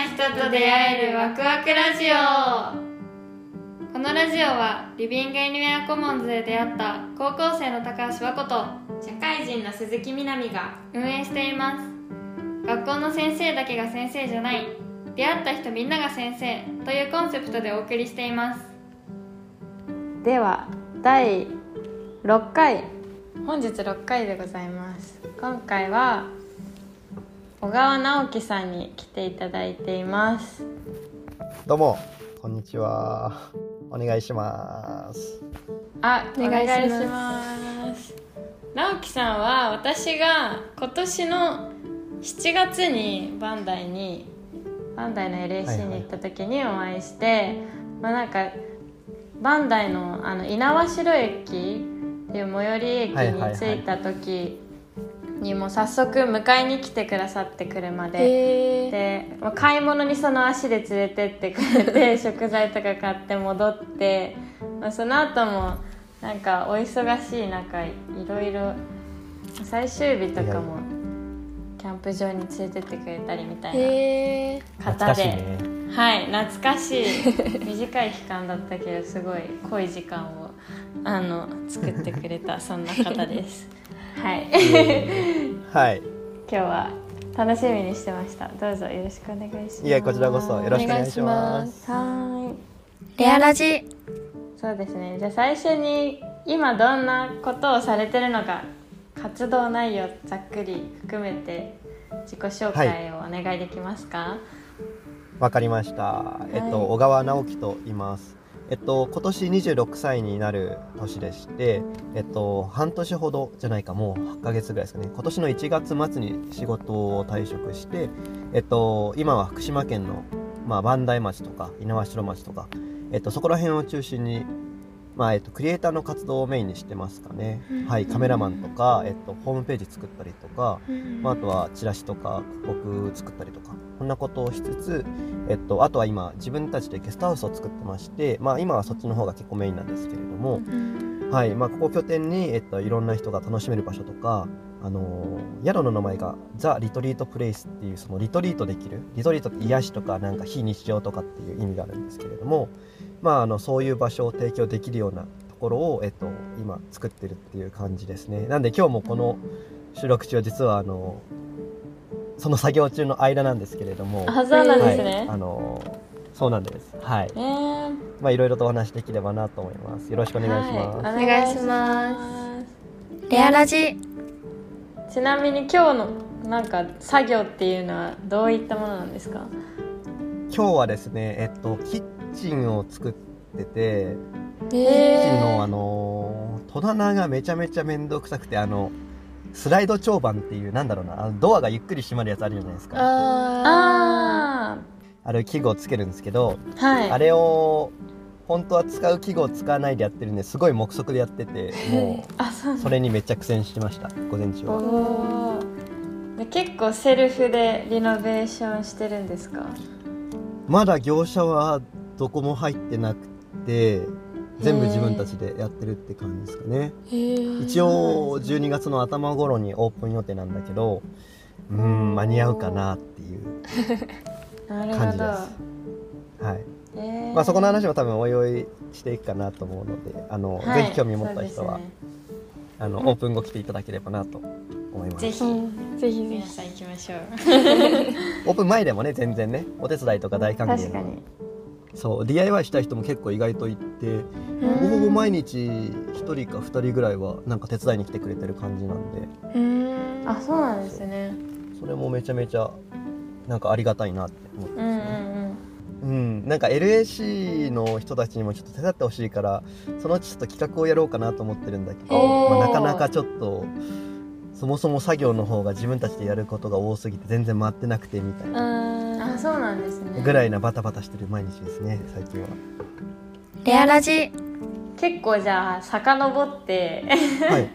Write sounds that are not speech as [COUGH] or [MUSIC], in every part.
な人と出会えるワクワクラジオ。このラジオはリビングエニウェアコモンズで出会った高校生の高橋和子と社会人の鈴木みなみが運営しています。学校の先生だけが先生じゃない。出会った人みんなが先生。というコンセプトでお送りしています。では第6回。本日6回でございます。今回は小川直樹さんに来ていただいています。どうもこんにちは。お願いします。あおお願いします。願いします直樹さんは私が今年の7月にバンダイにバンダイの LAC に行った時にお会いして、まあなんかバンダイのあの猪苗代駅っていう最寄り駅に着いた時にもう早速迎えに来てくださって車で。へでまあ買い物にその足で連れてってくれて [LAUGHS] 食材とか買って戻って、まあ、その後もなんかお忙しい中いろいろ最終日とかもキャンプ場に連れてってくれたりみたいな方で、ね。はい懐かしい。短い期間だったけどすごい濃い時間をあの作ってくれたそんな方ですはい。はい。今日は楽しみにしてました。どうぞよろしくお願いします。いやこちらこそよろしくお願いします。はーいレアラジ。そうですね。じゃあ最初に今どんなことをされてるのか活動内容ざっくり含めて自己紹介をお願いできますか、わかりました。えっと、はい。小川直樹と言いますえっと今年26歳になる年でしてえっと半年ほどじゃないかもう8ヶ月ぐらいですかね。今年の1月末に仕事を退職してえっと今は福島県のまあ磐梯町とか猪苗代町とかえっとそこら辺を中心にまあえっと、クリエイターの活動をメインにしてますかね、はい、カメラマンとか、えっと、ホームページ作ったりとか、まあ、あとはチラシとか広告作ったりとかこんなことをしつつ、えっと、あとは今自分たちでゲストハウスを作ってまして、まあ、今はそっちの方が結構メインなんですけれども、はいまあ、ここを拠点に、えっと、いろんな人が楽しめる場所とか、あのー宿の名前がザ・リトリート・プレイスっていうそのリトリートできるリトリートって癒しとかなんか非日常とかっていう意味があるんですけれども、まあ、あのそういう場所を提供できるようなところを、えっと、今作ってるっていう感じですね。なんで今日もこの収録中は実はあのその作業中の間なんですけれどもあそうなんですはい、ね、あのそうなんです。はい。えーまあいろいろとお話できればなと思います。よろしくお願いします、はい、お願いします。レアラジ。すちなみに今日のなんか作業っていうのはどういったものなんですか？今日はですねえっとキッチンを作っててキッえチンのあの戸棚がめちゃめちゃ面倒くさくてあのスライド長板っていうなんだろうなあのドアがゆっくり閉まるやつあるじゃないですか。あああれ器具をつけるんですけど、あはい。あれを本当は使う器具を使わないでやってるんですごい目測でやっててもあそう。うそれにめっちゃ苦戦してました午前中。は結構セルフでリノベーションしてるんですか？まだ業者はどこも入ってなくて全部自分たちでやってるって感じですかね。ー。一応12月の頭頃にオープン予定なんだけどうーん間に合うかなっていう [LAUGHS] 感じです。はい。えー。まあそこの話も多分おいおいしていくかなと思うのであの、はい。ぜひ興味持った人は、ね。あのオープン後来ていただければなと思います。ぜひ。うん。ぜひぜひ。皆さん行きましょう。[LAUGHS] オープン前でもね全然ねお手伝いとか大歓迎確かにそう DIY したい人も結構意外といてほぼほぼ毎日1人か2人ぐらいはなんか手伝いに来てくれてる感じなんで。うんあそうなんですね。それもめちゃめちゃなんかありがたいなって思ってうんうんますねうん、なんか LAC の人たちにもちょっと手伝ってほしいからそのうちちょっと企画をやろうかなと思ってるんだけど、まあ、なかなかちょっとそもそも作業の方が自分たちでやることが多すぎて全然回ってなくてみたいなそうなんですね。ぐらいなバタバタしてる毎日ですね最近は。レアラジ。結構じゃあ遡って。はい、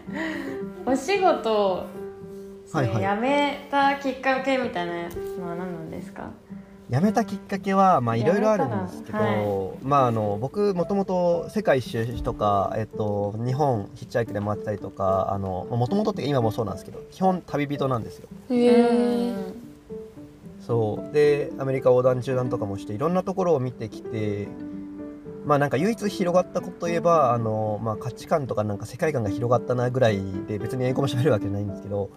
[LAUGHS] お仕事をそれはいはい。辞めたきっかけみたいなのは何なんですか、辞めたきっかけはまあいろいろあるんですけど、辞めたらまああの僕もともと世界一周とか、えっと、日本ヒッチハイクで回ってたりとかもともとって今もそうなんですけど基本旅人なんですよ。そう。でアメリカ横断中断とかもしていろんなところを見てきてまあなんか唯一広がったことといえばあの、まあ、価値観とかなんか世界観が広がったなぐらいで別に英語も喋るわけじゃないんですけど、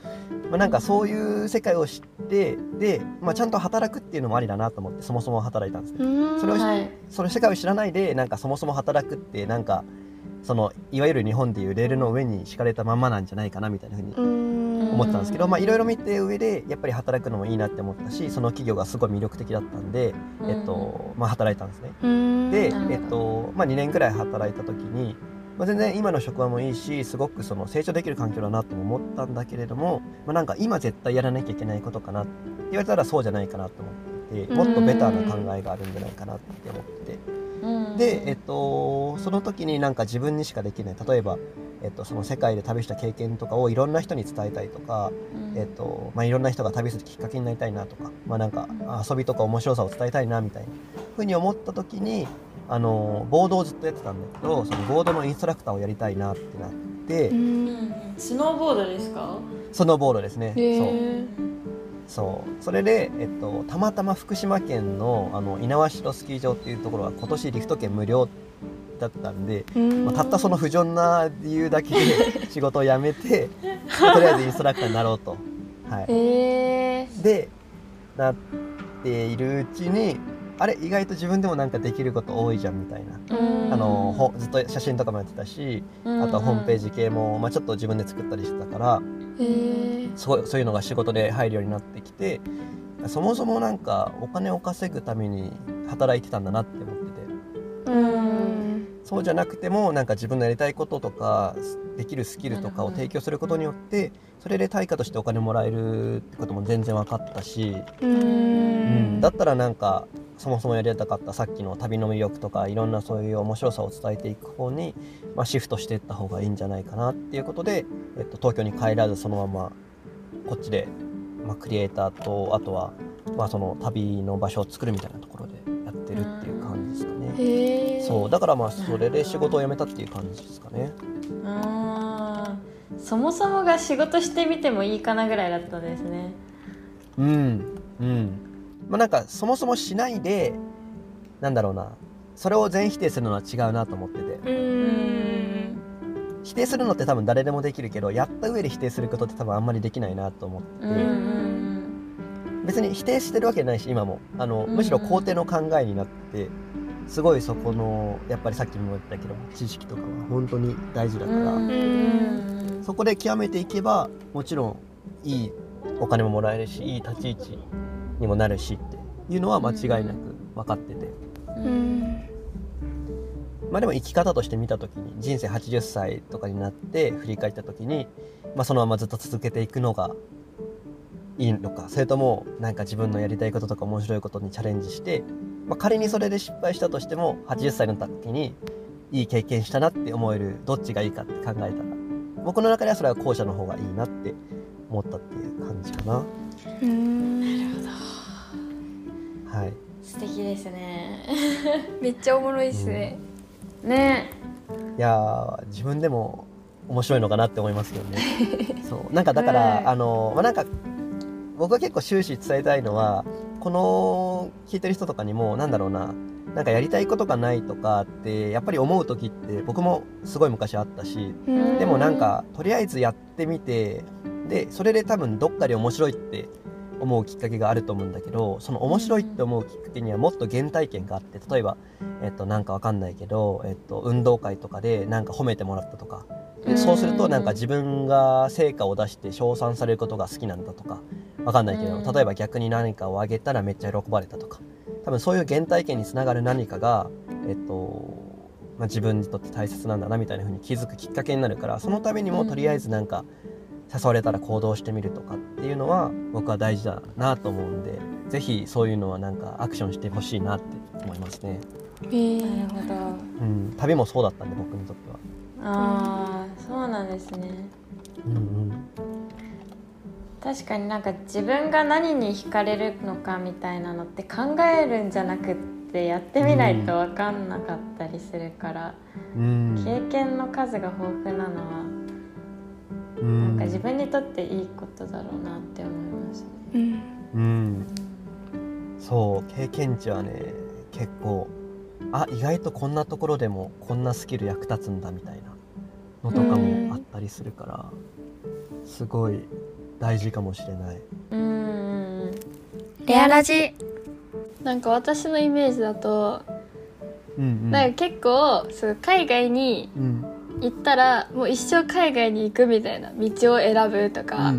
まあ、なんかそういう世界を知ってで、まあ、ちゃんと働くっていうのもありだなと思ってそもそも働いたんですね。それを、はい。その世界を知らないでなんかそもそも働くってなんかそのいわゆる日本でいうレールの上に敷かれたまんまなんじゃないかなみたいな風に思思ってたんですけどまあいろいろ見て上でやっぱり働くのもいいなって思ったしその企業がすごい魅力的だったんで、えっとまあ、働いたんですね。で、えっとまあ、2年くらい働いた時に、まあ、全然今の職場もいいしすごくその成長できる環境だなとも思ったんだけれども、まあ、なんか今絶対やらなきゃいけないことかなって言われたらそうじゃないかなと思っていてもっとベターな考えがあるんじゃないかなって思って。うんで、えっと、その時になんか自分にしかできない。例えば、えっと、その世界で旅した経験とかをいろんな人に伝えたいとか、うん。えっとまあ、いろんな人が旅するきっかけになりたいなとか,、まあ、なんか遊びとか面白さを伝えたいなみたいなふうに思った時にあのボードをずっとやってたんだけどそのボードのインストラクターをやりたいなってなって、うんスノーボードですか？そのボードですね。そう。へそう。それで、えっと、たまたま福島県のあの猪苗代スキー場っていうところは今年リフト券無料だったんで、まあ、たったその不純な理由だけで [LAUGHS] 仕事を辞めてとりあえずインストラクターになろうと。はい、えでなっているうちにあれ意外と自分でもなんかできること多いじゃんみたいな、うん。あのほずっと写真とかもやってたし、あとはホームページ系も、まあ、ちょっと自分で作ったりしてたからえすごいそういうのが仕事で入るようになってきてそもそもなんかお金を稼ぐために働いてたんだなって思ってて。うん。そうじゃなくてもなんか自分のやりたいこととかできるスキルとかを提供することによってそれで対価としてお金もらえるってことも全然分かったし、ううんん。だったらなんかそもそもやりたかったさっきの旅の魅力とかいろんなそういう面白さを伝えていく方に、まあ、シフトしていった方がいいんじゃないかなっていうことで、えっと、東京に帰らずそのままこっちで、まあ、クリエイターとあとは、まあ、その旅の場所を作るみたいなところでやってるっていう感じですかね。そうだからまあそれで仕事を辞めたっていう感じですかね。そもそもが仕事してみてもいいかなぐらいだったんですねうんうんまあなんかそもそもしないでなんだろうな。それを全否定するのは違うなと思ってて。うん。否定するのって多分誰でもできるけどやった上で否定することって多分あんまりできないなと思って別に否定してるわけないし今も。あのうんむしろ肯定の考えになってすごいそこのやっぱりさっきも言ったけど知識とかは本当に大事だから、そこで極めていけばもちろんいいお金ももらえるしいい立ち位置にもなるしっていうのは間違いなく分かってて、うん。まあでも生き方として見た時に人生80歳とかになって振り返った時に、まあ、そのままずっと続けていくのがいいのか。それともなんか自分のやりたいこととか面白いことにチャレンジして、まあ、仮にそれで失敗したとしても80歳の時にいい経験したなって思えるどっちがいいかって考えたら僕の中ではそれは後者の方がいいなって思ったっていう感じかな。うん。はい、素敵ですね。[LAUGHS] めっちゃおもろいっすね。ね。いやー自分でも面白いのかなって思いますけどね。[LAUGHS] そう。なんかだから、はいあのまあなんか僕は結構終始伝えたいのはこの聞いてる人とかにもなんだろうな。なんかやりたいことがないとかってやっぱり思う時って僕もすごい昔あったしうん。でもなんかとりあえずやってみてでそれで多分どっかで面白いって思うきっかけがあると思うんだけどその面白いって思うきっかけにはもっと原体験があって例えば、えっと、なんかわかんないけど、えっと、運動会とかでなんか褒めてもらったとか。でそうするとなんか自分が成果を出して称賛されることが好きなんだとか。わかんないけうん。ど例えば逆に何かをあげたらめっちゃ喜ばれたとか。多分そういう原体験につながる何かが、えっとまあ、自分にとって大切なんだなみたいな風に気づくきっかけになるからそのためにもとりあえずなんか誘われたら行動してみるとかっていうのは僕は大事だなと思うんでぜひそういうのはなんかアクションしてほしいなって思いますね、へえなるほど。うん、旅もそうだったんで僕にとっては。ああそうなんですね。うんうん。確かになんか自分が何に惹かれるのかみたいなのって考えるんじゃなくってやってみないと分かんなかったりするから、うん。経験の数が豊富なのはうんなんか自分にとっていいことだろうなって思いますね。うん。うんそう経験値はね結構あ意外とこんなところでもこんなスキル役立つんだみたいなのとかもあったりするからすごい大事かもしれない。うんうん。レアラジ。なんか私のイメージだと、うんうん。なんか結構そう海外にうん行ったらもう一生海外に行くみたいな道を選ぶとか、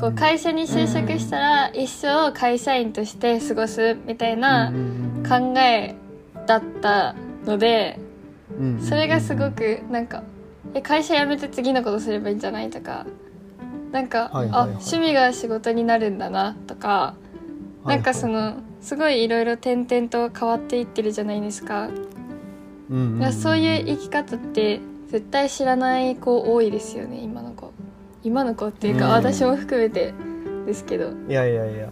こう会社に就職したら一生会社員として過ごすみたいな考えだったのでそれがすごくなんかえ会社辞めて次のことすればいいんじゃないとかなんか、あ趣味が仕事になるんだなとかなんかそのすごいいろいろ点々と変わっていってるじゃないですか。うんうん。そういう生き方って絶対知らない子多いですよね今の子。今の子っていうか、うん。私も含めてですけど。いやいやいや。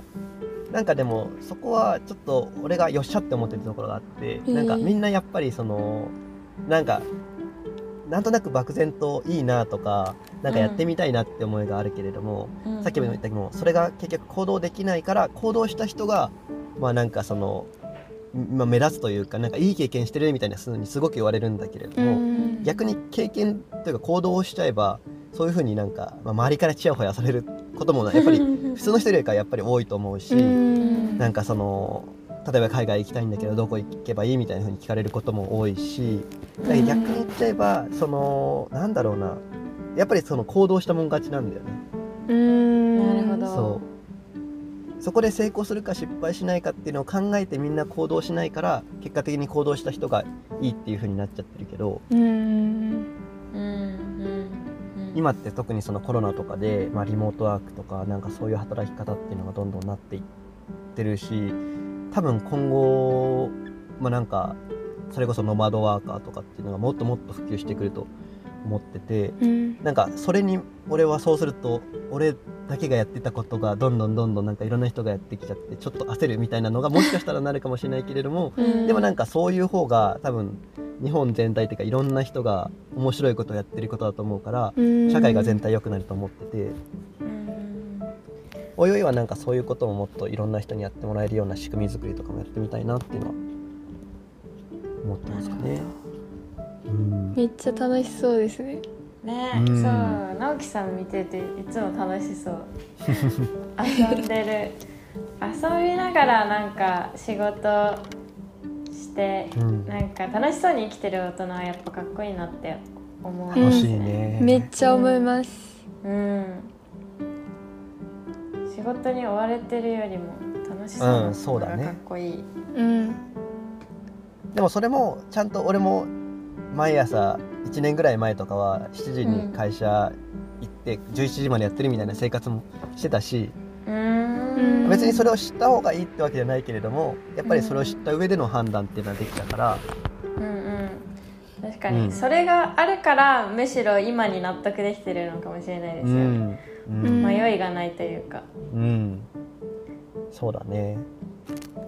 なんかでもそこはちょっと俺がよっしゃって思ってるところがあって、うんなんかみんなやっぱりそのなんかなんとなく漠然といいなとかなんかやってみたいなって思いがあるけれども、さっきも言ったけどもそれが結局行動できないから行動した人がまあなんかその、まあ、目立つというかなんかいい経験してるみたいな風にすごく言われるんだけれども、逆に経験というか行動をしちゃえばそういう風になんか、まあ、周りからちやほやされることもやっぱり [LAUGHS] 普通の人よりかはやっぱり多いと思うし、うん。なんかその例えば海外行きたいんだけどどこ行けばいいみたいな風に聞かれることも多いしだから逆に言っちゃえばそのなんだろうな。やっぱりその行動したもん勝ちなんだよね。うん。なるほど。そうそこで成功するか失敗しないかっていうのを考えてみんな行動しないから結果的に行動した人がいいっていう風になっちゃってるけど今って特にそのコロナとかで、まあ、リモートワークとかなんかそういう働き方っていうのがどんどんなっていってるし多分今後、まあ、なんかそれこそノマドワーカーとかっていうのがもっともっと普及してくると思っててうん。なんかそれに俺はそうすると俺だけがやってたことがどんどんどんどんなんかいろんな人がやってきちゃってちょっと焦るみたいなのがもしかしたらなるかもしれないけれどもうん。でもなんかそういう方が多分日本全体っていうかいろんな人が面白いことをやってることだと思うからうん。社会が全体良くなると思っててうん。おいおいはなんかそういうことももっといろんな人にやってもらえるような仕組み作りとかもやってみたいなっていうのは思ってますかね。うん。めっちゃ楽しそうですね。ねうん。そう直樹さん見てていつも楽しそう。[LAUGHS] 遊んでる。遊びながらなんか仕事してうん。なんか楽しそうに生きてる大人はやっぱかっこいいなって思う。うん。楽しいね。めっちゃ思います。うん。仕事に追われてるよりも楽しそううなんそうだね。かっこいい、うん。でもそれもちゃんと俺も毎朝1年ぐらい前とかは7時に会社行って11時までやってるみたいな生活もしてたしうーん。別にそれを知った方がいいってわけじゃないけれどもやっぱりそれを知った上での判断っていうのはできたから。うんうん。確かに、うん。それがあるからむしろ今に納得できてるのかもしれないですよ、うん。ううんん。迷いがないというか。うん。そうだね。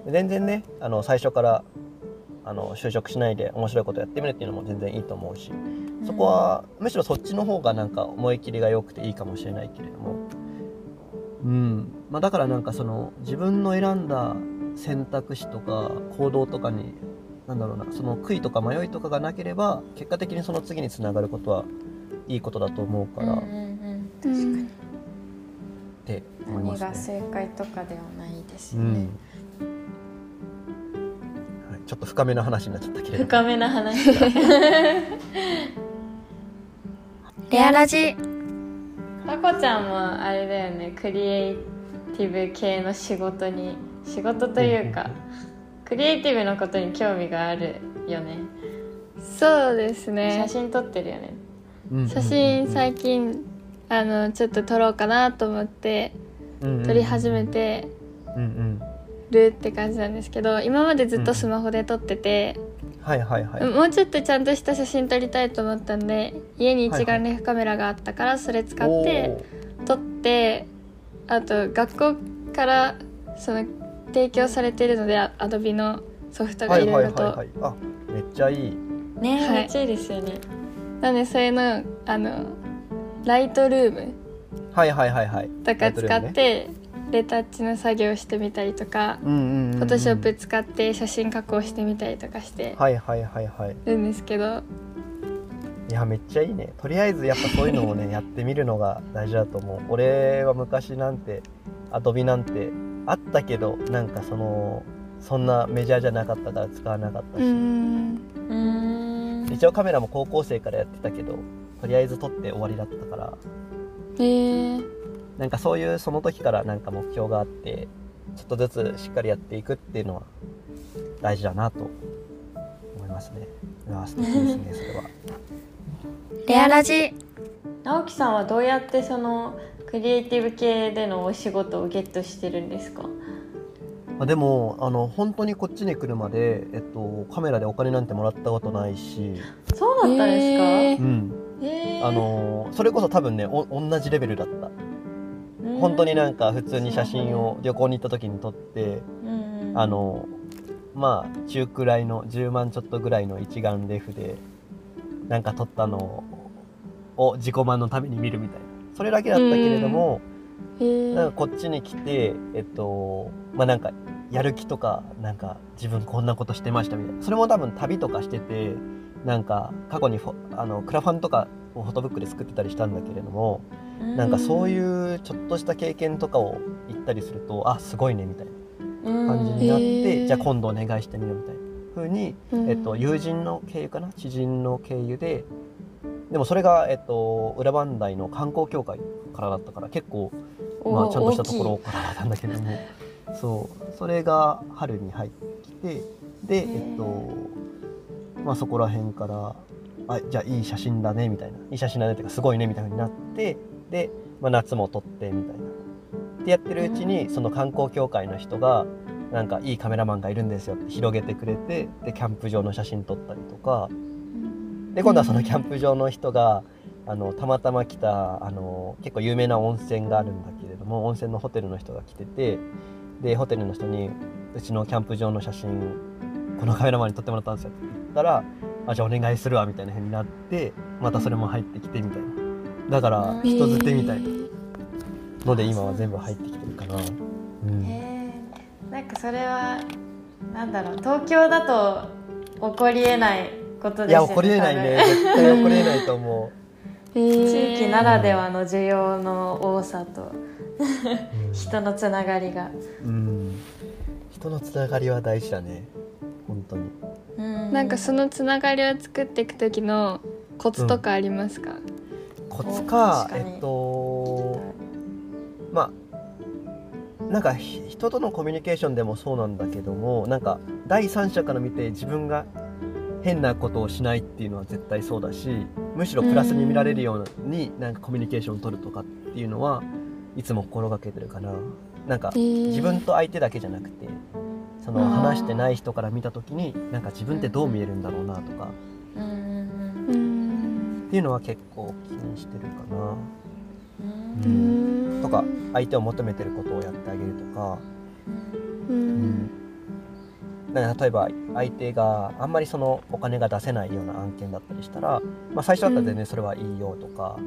全然ねあの最初からあの就職しないで面白いことやってみるっていうのも全然いいと思うしそこはむしろそっちの方がなんか思い切りが良くていいかもしれないけれども。うん。まあだからなんかその自分の選んだ選択肢とか行動とかになんだろうなその悔いとか迷いとかがなければ結果的にその次につながることはいいことだと思うから、っうんうんうん。確かに。て思いま何が。正解とかではないですよね、うん。はい、ちょっと深めの話になっちゃったけれど深めな話。[LAUGHS] レアラジ。タコちゃんもあれだよね。クリエイティブ系の仕事に仕事というかクリエイティブのことに興味があるよね。そうですね。写真撮ってるよね。うん写真最近あのちょっと撮ろうかなと思って撮り始めてうんうんるって感じなんですけど今までずっとスマホで撮ってて、はいはいはい、もうちょっとちゃんとした写真撮りたいと思ったんで家に一眼レフカメラがあったからそれ使って撮ってあと学校からその提供されてるのでアドビのソフトがおーはいいはい。ろいろと。はいはいあめっちゃいい。ね、はい。めっちゃいいですよね。なのでそういうのあのライトルームはいはいはいはい。とか使って、レタッチの作業してみたりとかうんうんうんうん。フォトショップ使って写真加工してみたりとかしてはいはいはいはい。るんですけど。いやめっちゃいいね。とりあえずやっぱそういうのをねやってみるのが大事だと思う。[LAUGHS] 俺は昔なんてアドビなんてあったけどなんかそのそんなメジャーじゃなかったから使わなかったうし、一応カメラも高校生からやってたけどとりあえず撮って終わりだったから。えー、なんかそういうその時からなんか目標があってちょっとずつしっかりやっていくっていうのは大事だなと思いますね。いや素敵ですね [LAUGHS] それは。レアラジ。直樹さんはどうやってそのクリエイティブ系でのお仕事をゲットしてるんですか？まあでもあの本当にこっちに来るまで、えっと、カメラでお金なんてもらったことないし、そうだったんですか、えうん、へー。あのそれこそ多分ねお同じレベルだ本当になんか普通に写真を旅行に行った時に撮ってあのまあ中くらいの10万ちょっとぐらいの一眼レフでなんか撮ったのを自己満のために見るみたいな。それだけだったけれども、えー。なんかこっちに来てえっとまあなんかやる気とかなんか自分こんなことしてましたみたいな。それも多分旅とかしててなんか過去にあのクラファンとかをフォトブックで作ってたりしたんだけれどもなんかそういうちょっとした経験とかを言ったりするとあすごいねみたいな感じになって、じゃあ今度お願いしてみようみたいな風に、うん。えっと、友人の経由かな？知人の経由ででもそれが、えっと、裏磐梯の観光協会からだったから結構、まあ、おちゃんとしたとこ大ろからだったんだけども。[LAUGHS] そう。それが春に入ってきてで、えっとまあ、そこら辺からあじゃあいい写真だねみたいな。いい写真だねっていうかすごいねみたいになってで、まあ、夏も撮ってみたいな。ってやってるうちにその観光協会の人がなんかいいカメラマンがいるんですよって広げてくれてでキャンプ場の写真撮ったりとか。で今度はそのキャンプ場の人があのたまたま来たあの結構有名な温泉があるんだけれども温泉のホテルの人が来ててでホテルの人にうちのキャンプ場の写真このカメラマンに撮ってもらったんですよって言ったらあじゃあお願いするわみたいな風になってまたそれも入ってきてみたいなだから人づてみたいな。ので今は全部入ってきてるかな。うん。なんかそれはなんだろう。東京だと起こりえないことですよねいや起こりえないね。絶対起こりえないと思え多分ー。地域ならではの需要の多さとう、人のつながりが、うん、人のつながりは大事だね。本当に。うん。なんかそのつながりを作っていく時のコツとかありますか、コツかえっとまあなんかひ人とのコミュニケーションでもそうなんだけどもなんか第三者から見て自分が変なことをしないっていうのは絶対そうだしむしろプラスに見られるようになんかコミュニケーションを取るとかっていうのはいつも心がけてるかななんかえー。自分と相手だけじゃなくてその話してない人から見た時になんか自分ってどう見えるんだろうなとかっていうのは結構気にしてるかな。うん。とか相手を求めてることをやってあげるとか、ううん。ん、だ例えば相手があんまりそのお金が出せないような案件だったりしたら、まあ、最初だったら全然それはいいよとか、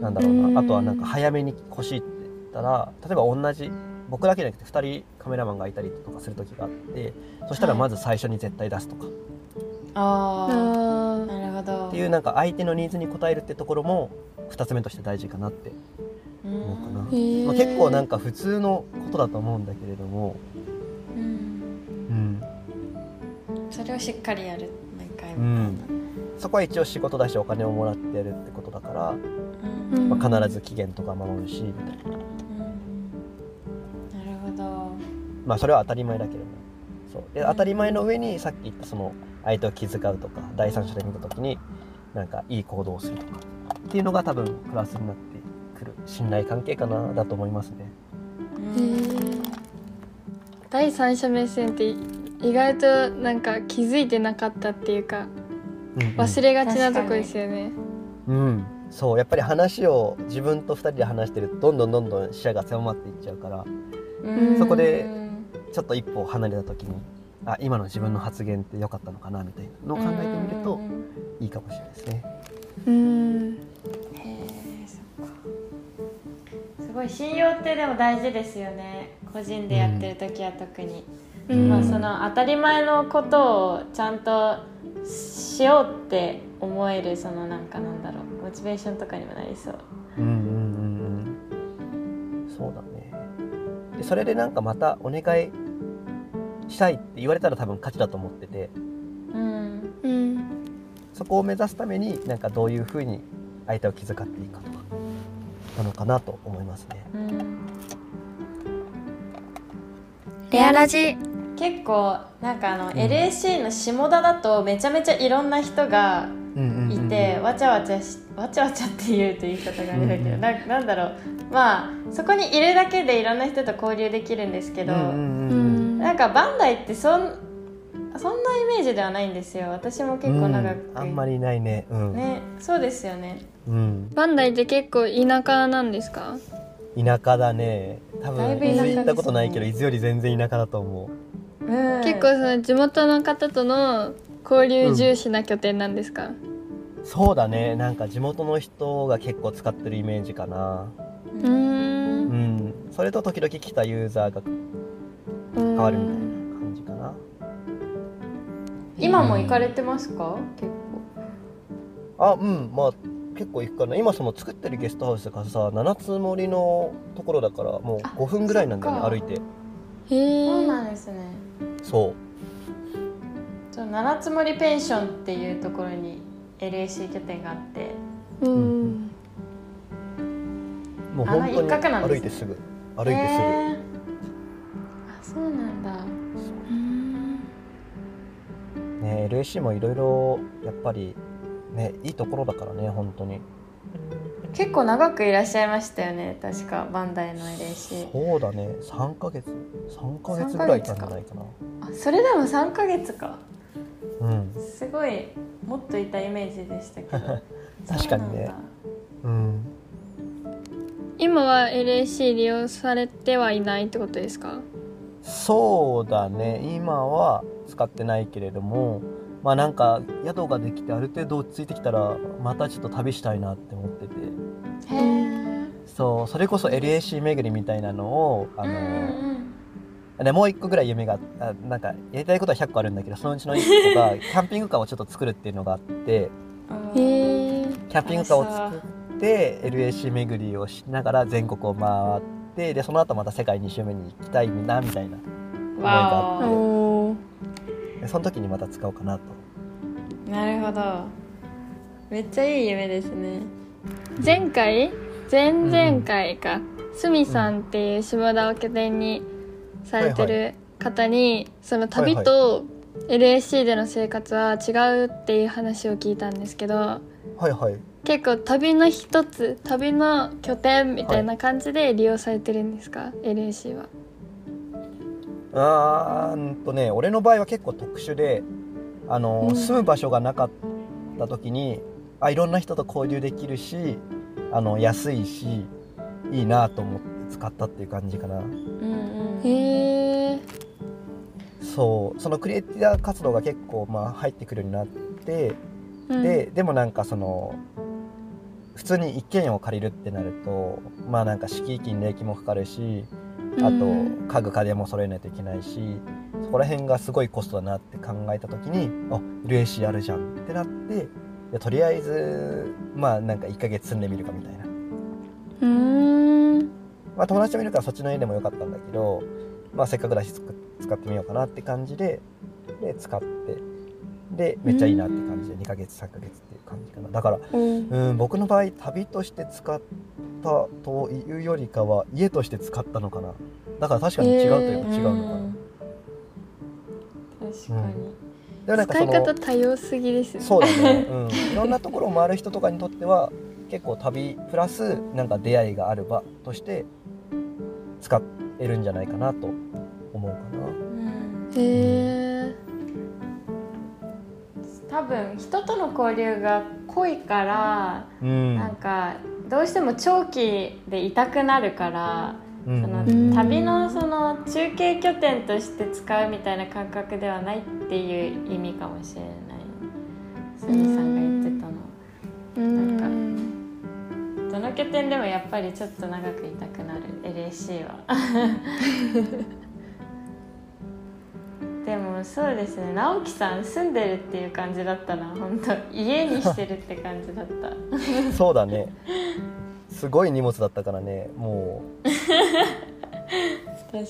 なんだろううん。なあとはなんか早めに欲しいって言ったら例えば同じ僕だけじゃなくて2人カメラマンがいたりとかする時があってそしたらまず最初に絶対出すとか、ああなるほど。っていうなんか相手のニーズに応えるってところも2つ目として大事かなって思うかな。まあ、結構なんか普通のことだと思うんだけれども、うん。うん、それをしっかりやる毎回うみん、そこは一応仕事だしお金をもらってやるってことだから、たいなうん。うんまあ、必ず期限とか守るしみたいな。うん。なるほど。まあそれは当たり前だけどもそう。で当たり前の上にさっき言ったその相手を気遣うとか第三者で見た時になんかいい行動をするとかっていうのが多分プラスになってくる信頼関係かなだと思いますね。第三者目線って意外となんか気づいてなかったっていうかうんうん忘れがちなとこですよね。うん、そうやっぱり話を自分と2人で話してるとどんどんどんどん視野が狭まっていっちゃうからうんそこでちょっと一歩離れた時にあ今の自分の発言って良かったのかなみたいなのを考えてみるといいかもしれないですね。うん。へえそっか。すごい信用ってでも大事ですよね。個人でやってる時は特に、うん。まあ、その当たり前のことをちゃんとしようって思えるそのなんかなんだろう。モチベーションとかにもなりそう。うんうんうんうん。そうだね。でそれでなんかまたお願いしたいって言われたら多分勝ちだと思ってて。うん。うん。そこを目指すためになんかどういうふうに相手を気遣っていいかとかなのかなと思いますね。うん。レアラジ。結構なんかあの LAC の下田だとめちゃめちゃいろんな人がいてわちゃわちゃしわちゃわちゃって言うと言い方があれだけど、うんななんだろう。まあそこにいるだけでいろんな人と交流できるんですけど、うんうんうんなんかバンダイってそんそんなイメージではないんですよ。私も結構長く、うんあんまりないね。うん、ねそうですよね。うん、バンダイって結構田舎なんですか？田舎だね。多分伊豆行ったことないけど伊豆より全然田舎だと思う。うん。結構その地元の方との交流重視な拠点なんですか、そうだね。なんか地元の人が結構使ってるイメージかな。うーん。うん。それと時々来たユーザーが変わるみたいな感じかな。今も行かれてますか？結あうん。まあ結構行くかな。今その作ってるゲストハウスがさ七つ森のところだからもうあ5分ぐらいなんだよね歩いて。へ構そうえなんですね。そう。七つ森ペンションっていうところに LAC 拠点があって。うん。もう本当に角なんです。ね歩いてすぐ。歩いてすぐ、そうなんだ。う。ん。ね LAC もいろいろやっぱりねいいところだからね本当に。結構長くいらっしゃいましたよね確かバンダイの LAC そうだね。3ヶ月。3ヶ月ぐらいいたんじゃないかな。あそれでも3ヶ月か。うん。すごいもっといたイメージでしたけど。[LAUGHS] 確かにね。うん今は LAC 利用されてはいないってことですか？そうだね。今は使ってないけれどもまあなんか宿ができてある程度落ち着いてきたらまたちょっと旅したいなって思ってて。へえそうそれこそ LAC 巡りみたいなのをあうんの、うん。でもう一個ぐらい夢があなんかやりたいことは100個あるんだけどそのうちの1個が [LAUGHS] キャンピングカーをちょっと作るっていうのがあってキャンピングカーを作って LAC 巡りをしながら全国を回ってでその後また世界2周目に行きたいなみたいなわおおお。でその時にまた使おうかなと。なるほど。めっちゃいい夢ですね。前回？前々回か。すみさんっていう下田を拠点にされてる方にその旅と LAC での生活は違うっていう話を聞いたんですけどはいはい。結構旅の一つ旅の拠点みたいな感じで利用されてるんですか、LAC は。あーんとね俺の場合は結構特殊であの、うん。住む場所がなかった時にあいろんな人と交流できるしあの安いしいいなと思って使ったっていう感じかな。うんうん。へえそう。そのクリエイティブ活動が結構まあ入ってくるようになって、うん。ででもなんかその普通に一軒家を借りるってなるとまあなんか敷金礼金もかかるしあとうん家具家電も揃えないといけないしそこら辺がすごいコストだなって考えた時にあ LAC あるじゃんってなってでとりあえずまあなんか1ヶ月住んでみるかみたいな、まあ、友達もいるからそっちの家でもよかったんだけど、まあ、せっかくだしつく使ってみようかなって感じでで使ってでめっちゃいいなって感じで2ヶ月3ヶ月っていう感じかな。だからうん。うん僕の場合旅として使ったというよりかは家として使ったのかな。だから確かに違うといえば違うのかな、ん。確かに、でもなんかその使い方多様すぎですね。そうだね、うん、[LAUGHS] いろんなところを回る人とかにとっては結構旅プラスなんか出会いがある場として使えるんじゃないかなと思うかな。うん。へえ多分人との交流が濃いから、うん。なんかどうしても長期でいたくなるから、うんそのうん。旅のその中継拠点として使うみたいな感覚ではないっていう意味かもしれない。スミさんが言ってたの。うん。なん。どの拠点でもやっぱりちょっと長くいたくなる。嬉しいわでもそうですね。直樹さん住んでるっていう感じだったな。本当。家にしてるって感じだった。[LAUGHS] そうだね。すごい荷物だったからね。もう。[LAUGHS] 確かに。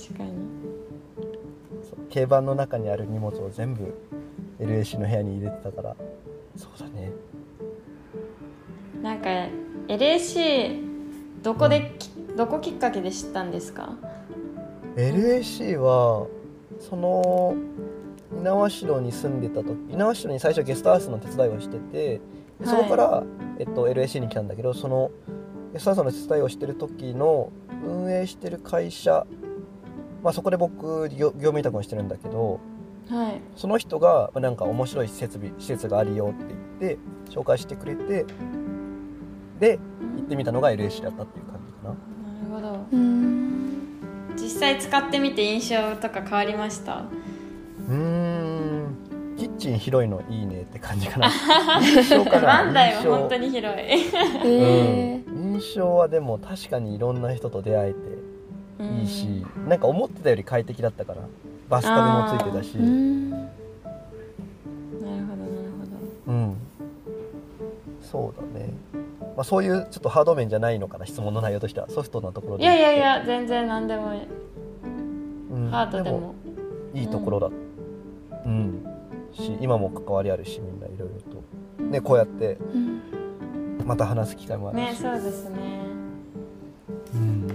そう。軽バンの中にある荷物を全部 LAC の部屋に入れてたから。そうだね。なんか LAC どこでき、どこきっかけで知ったんですか？LAC はその猪苗代に住んでた時猪苗代に最初ゲストハウスの手伝いをしててでそこから、えっと、LAC に来たんだけどそのゲストハウスの手伝いをしてる時の運営してる会社、まあ、そこで僕業業務委託をしてるんだけどはい。その人がまあなんか面白い設備施設があるよって言って紹介してくれてで行ってみたのが LAC だったっていう感じかな。なるほど。うん。実際使ってみて印象とか変わりました？うーん。キッチン広いのいいねって感じかな。[LAUGHS] 印象かなバンダイは本当に広い。えうん、印象はでも確かにいろんな人と出会えていいし、なんか思ってたより快適だったからバスタブもついてたし。ーうん。なるほどなるうん。そうだね、まあ、そういうちょっとハード面じゃないのかな質問の内容としては。ソフトなところでほどいやいやいや全然何でもいい。うん。ハードでも。いいところだうん、し今も関わりあるしみんないろいろと。ねこうやってうんまた話す機会もあるし、ねそうですね。うん。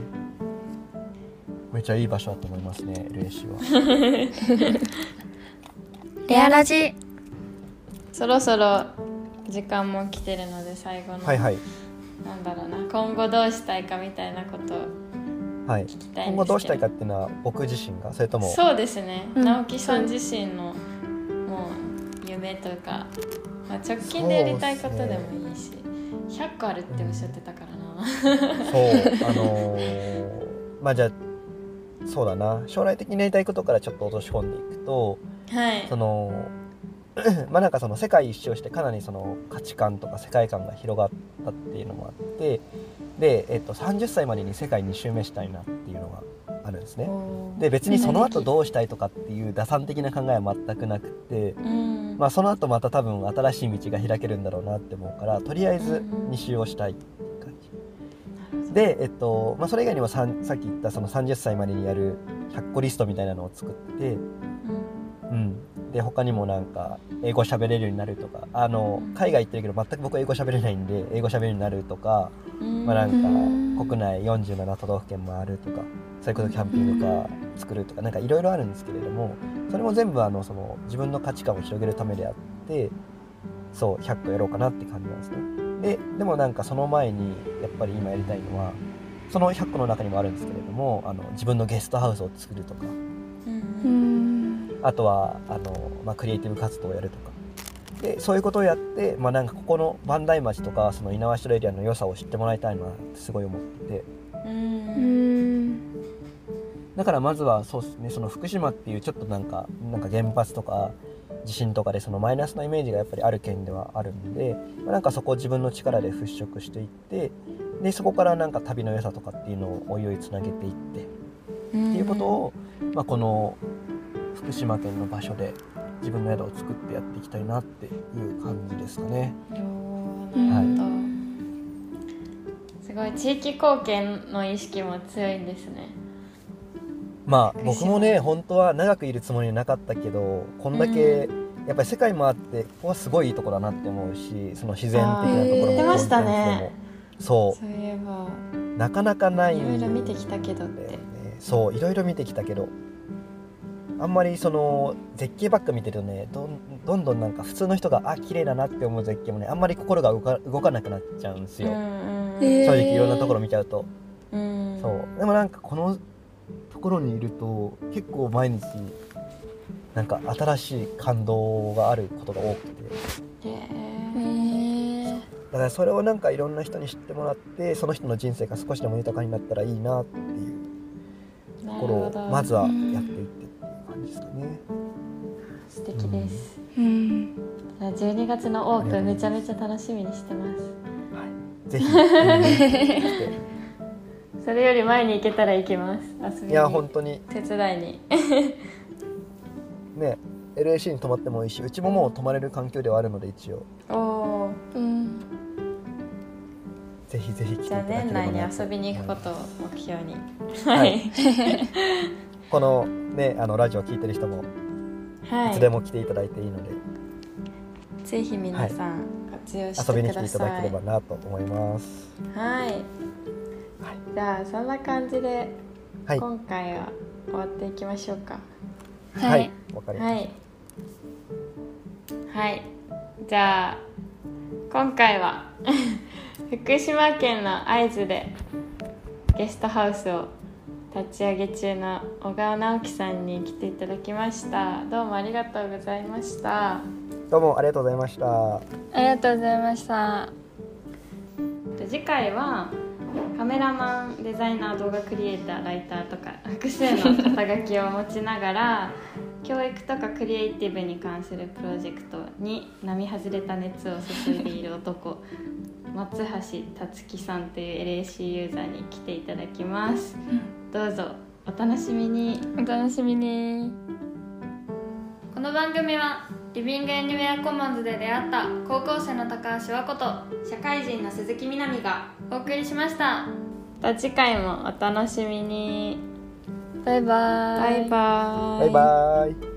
めっちゃいい場所だと思いますね LAC は。[LAUGHS] レアラジ。そろそろ時間も来てるので最後の、はいはい。なんだろうな。今後どうしたいかみたいなこと。をはい。今後どうしたいかっていうのは僕自身が？それとも？そうですね、うん。直樹さん自身の夢とか、まあ、直近でやりたいことでもいいし、100個あるっておっしゃってたからな、そうあのーまあじゃあそうだな。将来的にやりたいことからちょっと落とし込んでいくとはい。そのまあなんかその世界一周してかなりその価値観とか世界観が広がったっていうのもあってで、えっと、30歳までに世界2周目したいなっていうのがあるんですね。で別にその後どうしたいとかっていう打算的な考えは全くなくて、うん。まあ、その後また多分新しい道が開けるんだろうなって思うからとりあえず2周をしたいっていう感じ。で、えっとまあ、それ以外にもさんさっき言ったその30歳までにやる100個リストみたいなのを作って、うん、で他にもなんか英語喋れるようになるとかあの海外行ってるけど全く僕英語喋れないんで英語喋れるようになるとか、うん。まあ、なんうんか国内47都道府県回るとかそれこそキャンピングカー作るとかなんかいろいろあるんですけれどもそれも全部あのその自分の価値観を広げるためであってそう100個やろうかなって感じなんですね。ででもなんかその前にやっぱり今やりたいのはその100個の中にもあるんですけれどもあの自分のゲストハウスを作るとか。うん。うんあとはあの、まあ、クリエイティブ活動をやるとか。でそういうことをやって、まあ、なんかここの磐梯町とかその猪苗代エリアの良さを知ってもらいたいなってすごい思って。てだからまずはそうですねその福島っていうちょっとなんかなんか原発とか地震とかでそのマイナスなイメージがやっぱりある県ではあるんで、まあなんかそこを自分の力で払拭していってでそこからなんか旅の良さとかっていうのをおいおいつなげていってっていうことを、まあ、この福島県の場所で自分の宿を作ってやっていきたいなっていう感じですかね。おーなるほどすごい地域貢献の意識も強いんですね。まあ僕もね本当は長くいるつもりはなかったけどこんだけやっぱり世界もあってここはすごいいいところだなって思うしその自然的なところもあー言ってましたね。そそういえば。うなかなかないいろいろ見てきたけどって。そういろいろ見てきたけどあんまりその絶景ばっか見てるとねどんどんどんなんか普通の人があ綺麗だなって思う絶景もねあんまり心が動か動かなくなっちゃうんですよ、うんうんえー。正直いろんなところ見ちゃうと、うん。そう。でもなんかこのところにいると結構毎日なんか新しい感動があることが多くて。だからそれをなんかいろんな人に知ってもらってその人の人生が少しでも豊かになったらいいなっていうところをまずはやっていって。っていう感じですかね。素敵です、うん。12月のオープンめちゃめちゃ楽しみにしてます。ぜひ、見に来てそれより前に行けたら行きます。遊びに。いや本当に。手伝いに。ね LAC に泊まってもいいしうちももう泊まれる環境ではあるので一応。おおうんぜひぜひ来ていじゃあただければ年内に遊びに行くことを目標に。ははいい [LAUGHS] このねあのラジオ聞いてる人もはい。いつでも来ていただいていいので、ぜひ皆さん活用して遊びに来くださいていただければなと思います。はい。じゃあそんな感じではい。今回は終わっていきましょうか。はい。わかりましはい。はい。じゃあ今回は [LAUGHS] 福島県の会津でゲストハウスを立ち上げ中の小川直樹さんに来ていただきました。どうもありがとうございました。たどうもありがとうございました。ありがとうございました。次回はカメラマンデザイナー動画クリエイターライターとか複数の肩書きを持ちながら教育とかクリエイティブに関するプロジェクトに並外れた熱を注いでいる男松橋達樹さんという LAC ユーザーに来ていただきますどうぞお楽しみに。お楽しみに。この番組はリビングエニウェアコモンズで出会った高校生の高橋和子と社会人の鈴木みなみがお送りしました。次回もお楽しみに。バイバイ。バイバーバイバイ